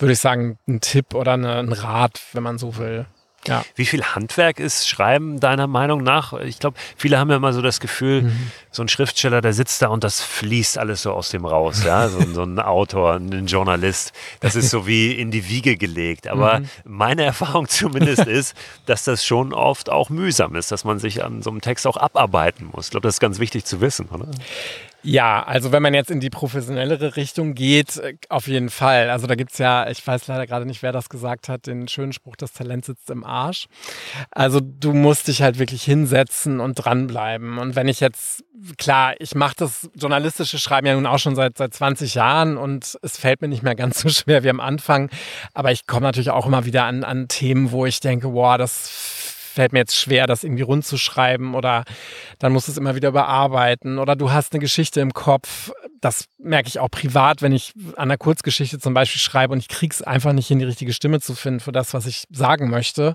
würde ich sagen, ein Tipp oder eine, ein Rat, wenn man so will. Ja. Wie viel Handwerk ist Schreiben deiner Meinung nach? Ich glaube, viele haben ja immer so das Gefühl, mhm. so ein Schriftsteller, der sitzt da und das fließt alles so aus dem raus. Ja? So, [laughs] so ein Autor, ein Journalist, das ist so wie in die Wiege gelegt. Aber mhm. meine Erfahrung [laughs] zumindest ist, dass das schon oft auch mühsam ist, dass man sich an so einem Text auch abarbeiten muss. Ich glaube, das ist ganz wichtig zu wissen, oder? Ja, also wenn man jetzt in die professionellere Richtung geht, äh, auf jeden Fall. Also da gibt's ja, ich weiß leider gerade nicht, wer das gesagt hat, den schönen Spruch, das Talent sitzt im Arsch. Also du musst dich halt wirklich hinsetzen und dranbleiben. Und wenn ich jetzt, klar, ich mache das journalistische Schreiben ja nun auch schon seit, seit 20 Jahren und es fällt mir nicht mehr ganz so schwer wie am Anfang. Aber ich komme natürlich auch immer wieder an, an Themen, wo ich denke, wow, das fällt mir jetzt schwer, das irgendwie rund zu schreiben oder dann musst du es immer wieder überarbeiten oder du hast eine Geschichte im Kopf. Das merke ich auch privat, wenn ich an einer Kurzgeschichte zum Beispiel schreibe und ich kriege es einfach nicht hin, die richtige Stimme zu finden für das, was ich sagen möchte.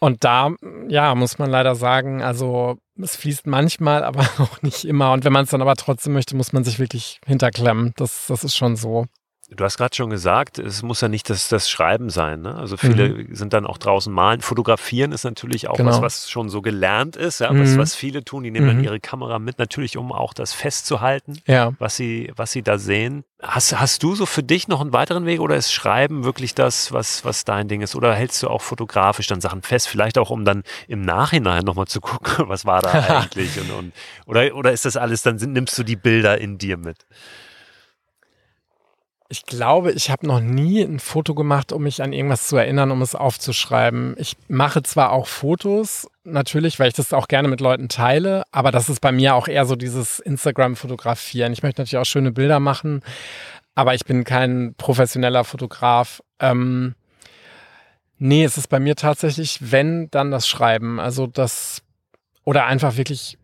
Und da, ja, muss man leider sagen, also es fließt manchmal, [laughs] aber auch nicht immer. Und wenn man es dann aber trotzdem möchte, muss man sich wirklich hinterklemmen. Das, das ist schon so. Du hast gerade schon gesagt, es muss ja nicht das, das Schreiben sein. Ne? Also viele mhm. sind dann auch draußen malen. Fotografieren ist natürlich auch genau. was, was schon so gelernt ist, ja? Mhm. was, was viele tun. Die nehmen mhm. dann ihre Kamera mit, natürlich um auch das festzuhalten, ja. was, sie, was sie da sehen. Hast, hast du so für dich noch einen weiteren Weg oder ist Schreiben wirklich das, was, was dein Ding ist? Oder hältst du auch fotografisch dann Sachen fest? Vielleicht auch, um dann im Nachhinein nochmal zu gucken, [laughs] was war da [laughs] eigentlich? und, und, oder, oder ist das alles, dann nimmst du die Bilder in dir mit? Ich glaube, ich habe noch nie ein Foto gemacht, um mich an irgendwas zu erinnern, um es aufzuschreiben. Ich mache zwar auch Fotos, natürlich, weil ich das auch gerne mit Leuten teile, aber das ist bei mir auch eher so dieses Instagram-Fotografieren. Ich möchte natürlich auch schöne Bilder machen, aber ich bin kein professioneller Fotograf. Ähm, nee, es ist bei mir tatsächlich, wenn, dann das Schreiben. Also das, oder einfach wirklich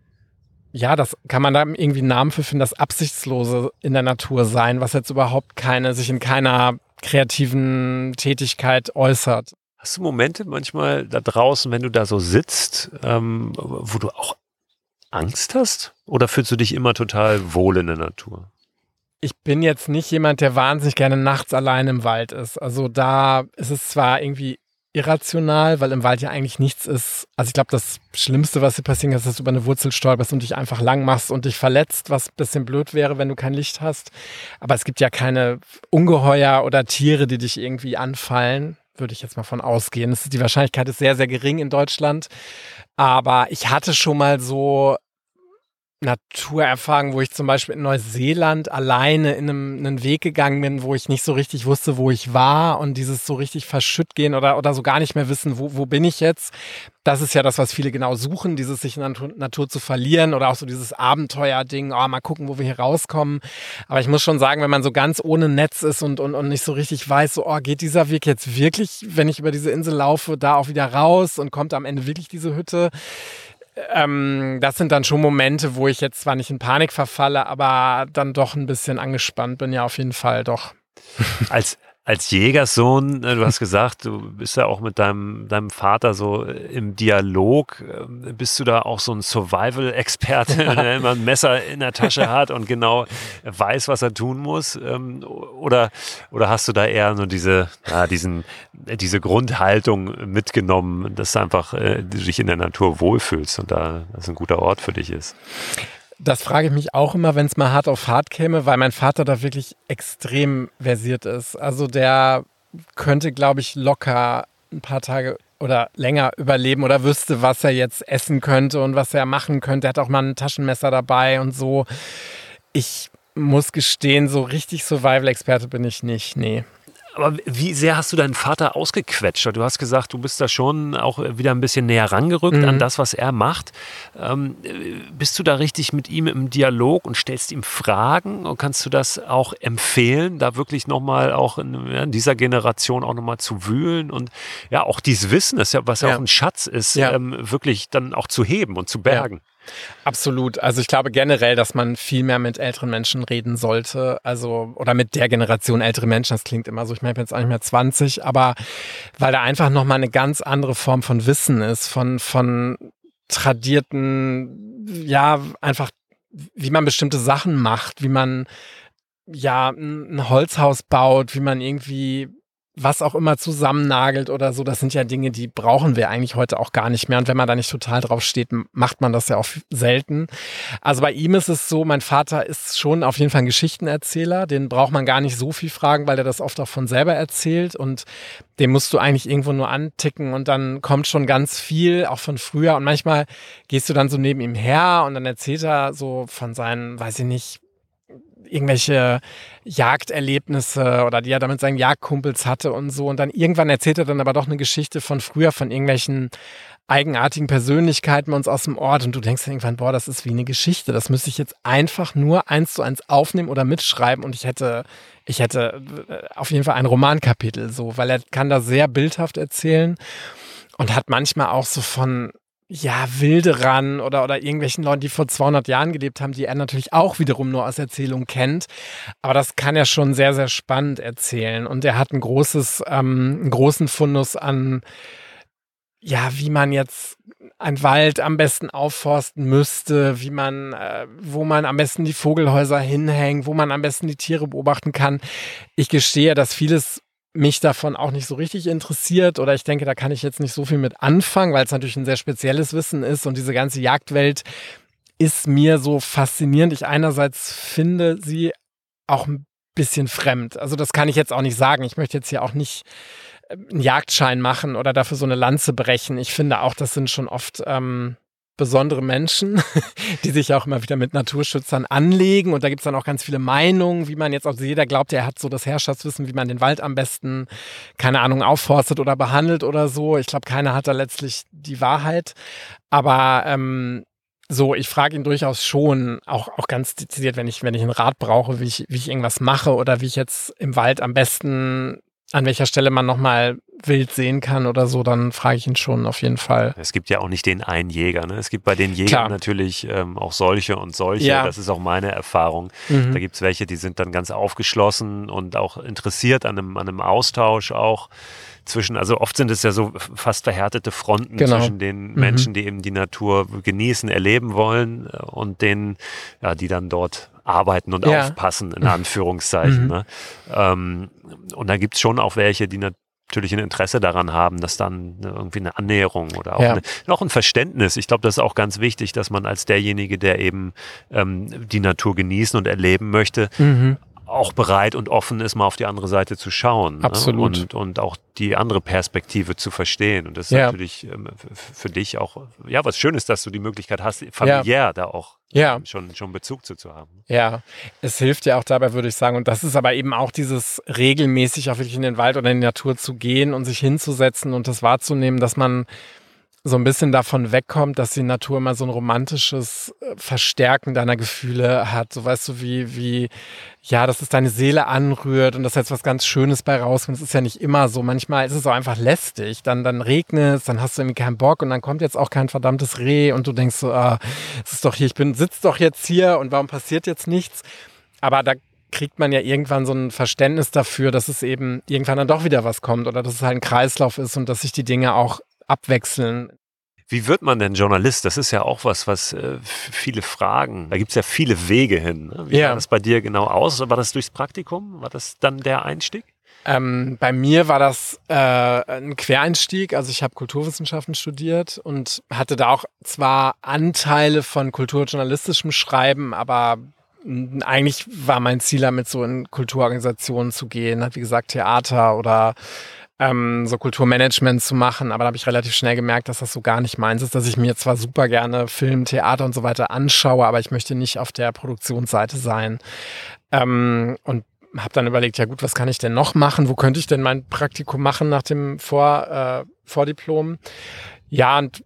ja, das kann man da irgendwie einen Namen für finden, das Absichtslose in der Natur sein, was jetzt überhaupt keine, sich in keiner kreativen Tätigkeit äußert. Hast du Momente manchmal da draußen, wenn du da so sitzt, ähm, wo du auch Angst hast? Oder fühlst du dich immer total wohl in der Natur? ich bin jetzt nicht jemand, der wahnsinnig gerne nachts allein im Wald ist. Also da ist es zwar irgendwie irrational, weil im Wald ja eigentlich nichts ist. Also ich glaube, das Schlimmste, was dir passieren kann, ist, dass du über eine Wurzel stolperst und dich einfach lang machst und dich verletzt, was ein bisschen blöd wäre, wenn du kein Licht hast. Aber es gibt ja keine Ungeheuer oder Tiere, die dich irgendwie anfallen. Würde ich jetzt mal von ausgehen. Die Wahrscheinlichkeit ist sehr, sehr gering in Deutschland. Aber ich hatte schon mal so Naturerfahrung, wo ich zum Beispiel in Neuseeland alleine in einem, einen Weg gegangen bin, wo ich nicht so richtig wusste, wo ich war und dieses so richtig verschütt gehen oder, oder so gar nicht mehr wissen, wo, wo bin ich jetzt. Das ist ja das, was viele genau suchen, dieses sich in der Natur, Natur zu verlieren oder auch so dieses Abenteuer-Ding, oh, mal gucken, wo wir hier rauskommen. Aber ich muss schon sagen, wenn man so ganz ohne Netz ist und, und, und nicht so richtig weiß, so, oh, geht dieser Weg jetzt wirklich, wenn ich über diese Insel laufe, da auch wieder raus und kommt am Ende wirklich diese Hütte? Ähm, das sind dann schon Momente, wo ich jetzt zwar nicht in Panik verfalle, aber dann doch ein bisschen angespannt bin, ja, auf jeden Fall doch. [laughs] Als, als Jägerssohn, äh, du hast gesagt, du bist ja auch mit deinem, deinem Vater so im Dialog. Ähm, bist du da auch so ein Survival-Experte, [laughs] der immer ein Messer in der Tasche hat und genau weiß, was er tun muss? Ähm, oder, oder hast du da eher nur diese, ja, diesen, diese Grundhaltung mitgenommen, dass du einfach äh, du dich in der Natur wohlfühlst und da das ein guter Ort für dich ist? Das frage ich mich auch immer, wenn es mal hart auf hart käme, weil mein Vater da wirklich extrem versiert ist. Also der könnte, glaube ich, locker ein paar Tage oder länger überleben oder wüsste, was er jetzt essen könnte und was er machen könnte. Er hat auch mal ein Taschenmesser dabei und so. Ich muss gestehen, so richtig Survival-Experte bin ich nicht. Nee. Aber wie sehr hast du deinen Vater ausgequetscht? Du hast gesagt, du bist da schon auch wieder ein bisschen näher rangerückt mhm. an das, was er macht. Ähm, bist du da richtig mit ihm im Dialog und stellst ihm Fragen? Und kannst du das auch empfehlen, da wirklich nochmal auch in, ja, in, dieser Generation auch nochmal zu wühlen und ja, auch dieses Wissen, das ja, was ja, auch ein Schatz ist, ja. ähm, wirklich dann auch zu heben und zu bergen? Ja. Absolut. Also ich glaube generell, dass man viel mehr mit älteren Menschen reden sollte. Also, oder mit der Generation ältere Menschen. Das klingt immer so, ich meine, ich bin jetzt nicht mehr 20, aber weil da einfach nochmal eine ganz andere Form von Wissen ist, von, von tradierten, ja, einfach, wie man bestimmte Sachen macht, wie man ja ein Holzhaus baut, wie man irgendwie was auch immer zusammennagelt oder so, das sind ja Dinge, die brauchen wir eigentlich heute auch gar nicht mehr. Und wenn man da nicht total drauf steht, macht man das ja auch selten. Also bei ihm ist es so, mein Vater ist schon auf jeden Fall ein Geschichtenerzähler. Den braucht man gar nicht so viel fragen, weil er das oft auch von selber erzählt. Und den musst du eigentlich irgendwo nur anticken und dann kommt schon ganz viel, auch von früher. Und manchmal gehst du dann so neben ihm her und dann erzählt er so von seinen, weiß ich nicht, irgendwelche Jagderlebnisse oder die er damit seinen Jagdkumpels hatte und so. Und dann irgendwann erzählt er dann aber doch eine Geschichte von früher, von irgendwelchen eigenartigen Persönlichkeiten bei uns aus dem Ort. Und du denkst dann irgendwann, boah, das ist wie eine Geschichte. Das müsste ich jetzt einfach nur eins zu eins aufnehmen oder mitschreiben und ich hätte, ich hätte äh, auf jeden Fall ein Romankapitel so, weil er kann da sehr bildhaft erzählen und hat manchmal auch so von ja, Wilderern oder, oder irgendwelchen Leuten, die vor 200 Jahren gelebt haben, die er natürlich auch wiederum nur aus Erzählung kennt. Aber das kann er schon sehr, sehr spannend erzählen. Und er hat ein großes, ähm, einen großen Fundus an, ja, wie man jetzt ein Wald am besten aufforsten müsste, wie man, äh, wo man am besten die Vogelhäuser hinhängt, wo man am besten die Tiere beobachten kann. Ich gestehe, dass vieles mich davon auch nicht so richtig interessiert oder ich denke, da kann ich jetzt nicht so viel mit anfangen, weil es natürlich ein sehr spezielles Wissen ist und diese ganze Jagdwelt ist mir so faszinierend. Ich einerseits finde sie auch ein bisschen fremd. Also das kann ich jetzt auch nicht sagen. Ich möchte jetzt hier auch nicht äh, einen Jagdschein machen oder dafür so eine Lanze brechen. Ich finde auch, das sind schon oft ähm, besondere Menschen, [laughs] die sich auch immer wieder mit Naturschützern anlegen. Und da gibt es dann auch ganz viele Meinungen, wie man jetzt, also jeder glaubt, er hat so das Herrschaftswissen, wie man den Wald am besten, keine Ahnung, aufforstet oder behandelt oder so. Ich glaube, keiner hat da letztlich die Wahrheit. Aber ähm, so, ich frage ihn durchaus schon, auch, auch ganz dezidiert, wenn ich, wenn ich einen Rat brauche, wie ich, wie ich irgendwas mache oder wie ich jetzt im Wald am besten an welcher Stelle man nochmal wild sehen kann oder so, dann frage ich ihn schon auf jeden Fall. Es gibt ja auch nicht den einen Jäger. Ne? Es gibt bei den Jägern Klar. natürlich ähm, auch solche und solche. Ja. Das ist auch meine Erfahrung. Mhm. Da gibt es welche, die sind dann ganz aufgeschlossen und auch interessiert an einem, an einem Austausch auch zwischen, also oft sind es ja so fast verhärtete Fronten genau. zwischen den mhm. Menschen, die eben die Natur genießen, erleben wollen äh, und denen, ja, die dann dort arbeiten und ja. aufpassen, in Anführungszeichen. Mhm. Ne? Ähm, und da gibt's schon auch welche, die natürlich ein Interesse daran haben, dass dann irgendwie eine Annäherung oder auch, ja. eine, auch ein Verständnis. Ich glaube, das ist auch ganz wichtig, dass man als derjenige, der eben ähm, die Natur genießen und erleben möchte, mhm auch bereit und offen ist, mal auf die andere Seite zu schauen. Ne? Absolut. Ne? Und, und auch die andere Perspektive zu verstehen. Und das ist ja. natürlich ähm, für dich auch, ja, was Schönes, dass du die Möglichkeit hast, familiär ja. da auch ja. schon, schon Bezug zu, zu haben. Ja, es hilft ja auch dabei, würde ich sagen. Und das ist aber eben auch dieses regelmäßig auch wirklich in den Wald oder in die Natur zu gehen und sich hinzusetzen und das wahrzunehmen, dass man so ein bisschen davon wegkommt, dass die Natur immer so ein romantisches äh, Verstärken deiner Gefühle hat. So weißt du, wie, wie, ja, dass es deine Seele anrührt und dass jetzt was ganz Schönes bei rauskommt. Das ist ja nicht immer so. Manchmal ist es auch einfach lästig. Dann, dann regnet es, dann hast du irgendwie keinen Bock und dann kommt jetzt auch kein verdammtes Reh und du denkst so, ah, es ist doch hier, ich bin, sitz doch jetzt hier und warum passiert jetzt nichts? Aber da kriegt man ja irgendwann so ein Verständnis dafür, dass es eben irgendwann dann doch wieder was kommt oder dass es halt ein Kreislauf ist und dass sich die Dinge auch abwechseln. Wie wird man denn Journalist? Das ist ja auch was, was äh, viele fragen. Da gibt es ja viele Wege hin. Ne? Wie ja. sah das bei dir genau aus? War das durchs Praktikum? War das dann der Einstieg? Ähm, bei mir war das äh, ein Quereinstieg. Also ich habe Kulturwissenschaften studiert und hatte da auch zwar Anteile von kulturjournalistischem Schreiben, aber eigentlich war mein Ziel damit, so in Kulturorganisationen zu gehen, wie gesagt, Theater oder ähm, so Kulturmanagement zu machen. Aber da habe ich relativ schnell gemerkt, dass das so gar nicht meins ist, dass ich mir zwar super gerne Film, Theater und so weiter anschaue, aber ich möchte nicht auf der Produktionsseite sein. Ähm, und habe dann überlegt, ja gut, was kann ich denn noch machen? Wo könnte ich denn mein Praktikum machen nach dem Vor, äh, Vordiplom? Ja, und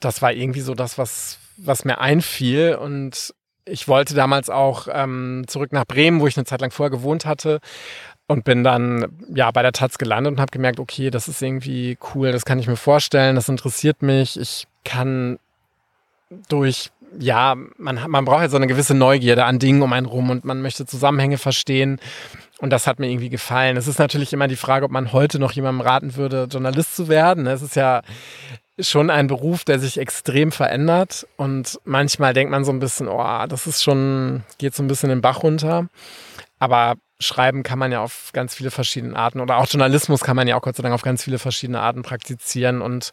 das war irgendwie so das, was, was mir einfiel. Und ich wollte damals auch ähm, zurück nach Bremen, wo ich eine Zeit lang vorher gewohnt hatte und bin dann ja bei der Taz gelandet und habe gemerkt, okay, das ist irgendwie cool, das kann ich mir vorstellen, das interessiert mich. Ich kann durch ja, man, man braucht ja so eine gewisse Neugierde an Dingen um einen rum und man möchte Zusammenhänge verstehen. Und das hat mir irgendwie gefallen. Es ist natürlich immer die Frage, ob man heute noch jemandem raten würde, Journalist zu werden. Es ist ja schon ein Beruf, der sich extrem verändert. Und manchmal denkt man so ein bisschen, oh, das ist schon, geht so ein bisschen den Bach runter. Aber schreiben kann man ja auf ganz viele verschiedene Arten oder auch Journalismus kann man ja auch Gott sei Dank auf ganz viele verschiedene Arten praktizieren und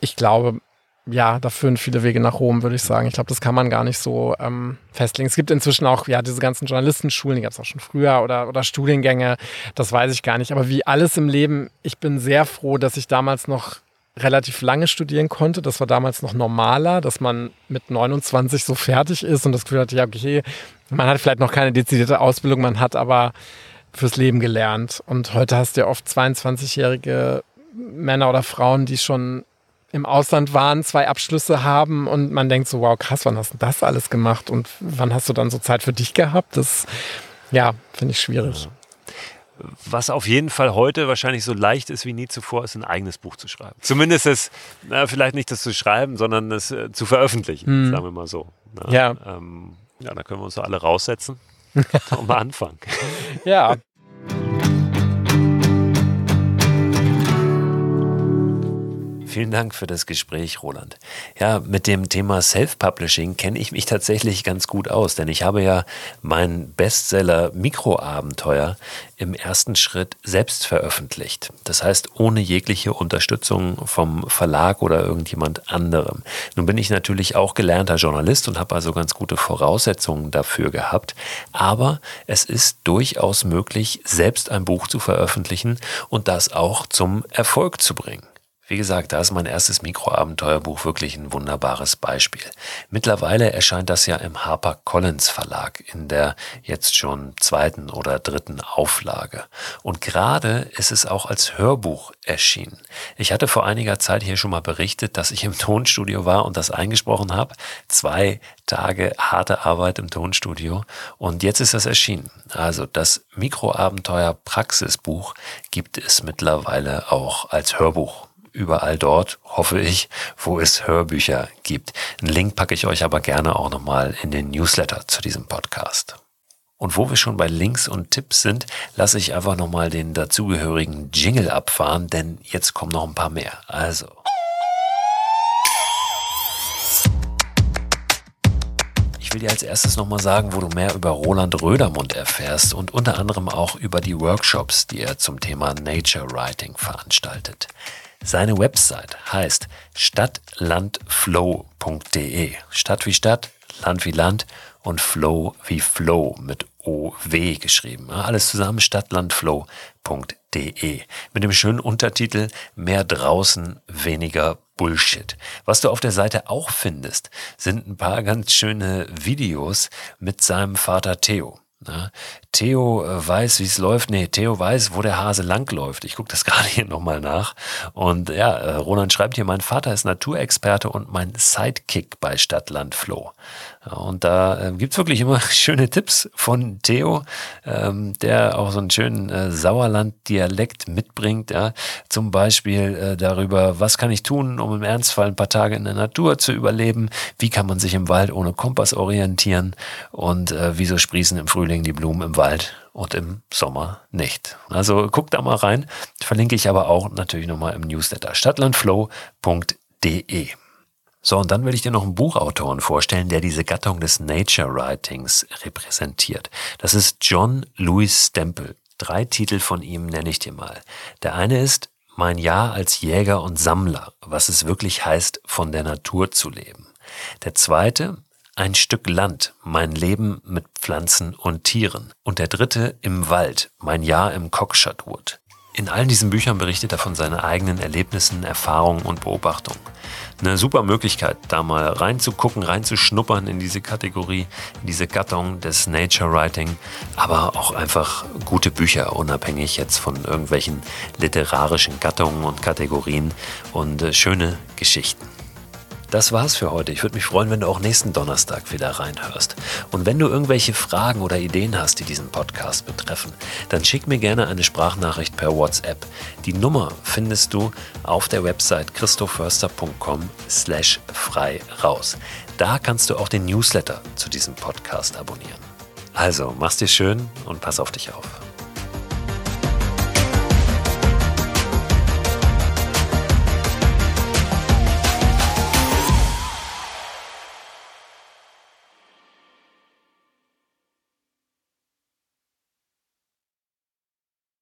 ich glaube, ja, da führen viele Wege nach Rom, würde ich sagen. Ich glaube, das kann man gar nicht so ähm, festlegen. Es gibt inzwischen auch ja diese ganzen Journalistenschulen, die gab es auch schon früher oder, oder Studiengänge, das weiß ich gar nicht. Aber wie alles im Leben, ich bin sehr froh, dass ich damals noch relativ lange studieren konnte. Das war damals noch normaler, dass man mit 29 so fertig ist und das Gefühl hatte, ja, okay, man hat vielleicht noch keine dezidierte Ausbildung, man hat aber fürs Leben gelernt. Und heute hast du ja oft 22-jährige Männer oder Frauen, die schon im Ausland waren, zwei Abschlüsse haben und man denkt so, wow, krass, wann hast du das alles gemacht und wann hast du dann so Zeit für dich gehabt? Das, ja, finde ich schwierig. Was auf jeden Fall heute wahrscheinlich so leicht ist wie nie zuvor, ist ein eigenes Buch zu schreiben. Zumindest es, na, vielleicht nicht das zu schreiben, sondern es äh, zu veröffentlichen, mhm. sagen wir mal so. Na, ja. Ähm, ja, da können wir uns alle raussetzen [laughs] und mal anfangen. Ja, Vielen Dank für das Gespräch, Roland. Ja, mit dem Thema Self-Publishing kenne ich mich tatsächlich ganz gut aus, denn ich habe ja meinen Bestseller Mikroabenteuer im ersten Schritt selbst veröffentlicht. Das heißt, ohne jegliche Unterstützung vom Verlag oder irgendjemand anderem. Nun bin ich natürlich auch gelernter Journalist und habe also ganz gute Voraussetzungen dafür gehabt, aber es ist durchaus möglich, selbst ein Buch zu veröffentlichen und das auch zum Erfolg zu bringen. Wie gesagt, da ist mein erstes Mikroabenteuerbuch wirklich ein wunderbares Beispiel. Mittlerweile erscheint das ja im Harper Collins Verlag in der jetzt schon zweiten oder dritten Auflage. Und gerade ist es auch als Hörbuch erschienen. Ich hatte vor einiger Zeit hier schon mal berichtet, dass ich im Tonstudio war und das eingesprochen habe. Zwei Tage harte Arbeit im Tonstudio und jetzt ist das erschienen. Also das Mikroabenteuer Praxisbuch gibt es mittlerweile auch als Hörbuch überall dort, hoffe ich, wo es Hörbücher gibt. Einen Link packe ich euch aber gerne auch nochmal in den Newsletter zu diesem Podcast. Und wo wir schon bei Links und Tipps sind, lasse ich einfach nochmal den dazugehörigen Jingle abfahren, denn jetzt kommen noch ein paar mehr. Also. Ich will dir als erstes nochmal sagen, wo du mehr über Roland Rödermund erfährst und unter anderem auch über die Workshops, die er zum Thema Nature Writing veranstaltet. Seine Website heißt stadtlandflow.de. Stadt wie Stadt, Land wie Land und Flow wie Flow mit OW geschrieben. Alles zusammen stadtlandflow.de mit dem schönen Untertitel Mehr draußen, weniger Bullshit. Was du auf der Seite auch findest, sind ein paar ganz schöne Videos mit seinem Vater Theo. Theo äh, weiß, wie es läuft. Nee, Theo weiß, wo der Hase langläuft. Ich gucke das [laughs] gerade hier nochmal nach. Und ja, äh, Roland schreibt hier, mein Vater ist Naturexperte und mein Sidekick bei Stadtland Flow. Und da äh, gibt's wirklich immer [laughs] schöne Tipps von Theo, ähm, der auch so einen schönen äh, Sauerland-Dialekt mitbringt. Ja? Zum Beispiel äh, darüber, was kann ich tun, um im Ernstfall ein paar Tage in der Natur zu überleben? Wie kann man sich im Wald ohne Kompass orientieren? Und äh, wieso sprießen im Frühling die Blumen im Wald und im Sommer nicht? Also guck da mal rein. Verlinke ich aber auch natürlich nochmal im Newsletter stadtlandflow.de. So, und dann will ich dir noch einen Buchautoren vorstellen, der diese Gattung des Nature Writings repräsentiert. Das ist John Louis Stempel. Drei Titel von ihm nenne ich dir mal. Der eine ist Mein Jahr als Jäger und Sammler, was es wirklich heißt, von der Natur zu leben. Der zweite ein Stück Land, mein Leben mit Pflanzen und Tieren. Und der dritte Im Wald, mein Jahr im Cockshotwood. In allen diesen Büchern berichtet er von seinen eigenen Erlebnissen, Erfahrungen und Beobachtungen. Eine super Möglichkeit, da mal reinzugucken, reinzuschnuppern in diese Kategorie, in diese Gattung des Nature Writing, aber auch einfach gute Bücher, unabhängig jetzt von irgendwelchen literarischen Gattungen und Kategorien und äh, schöne Geschichten. Das war's für heute. Ich würde mich freuen, wenn du auch nächsten Donnerstag wieder reinhörst. Und wenn du irgendwelche Fragen oder Ideen hast, die diesen Podcast betreffen, dann schick mir gerne eine Sprachnachricht per WhatsApp. Die Nummer findest du auf der Website christoförster.com slash frei raus. Da kannst du auch den Newsletter zu diesem Podcast abonnieren. Also, mach's dir schön und pass auf dich auf.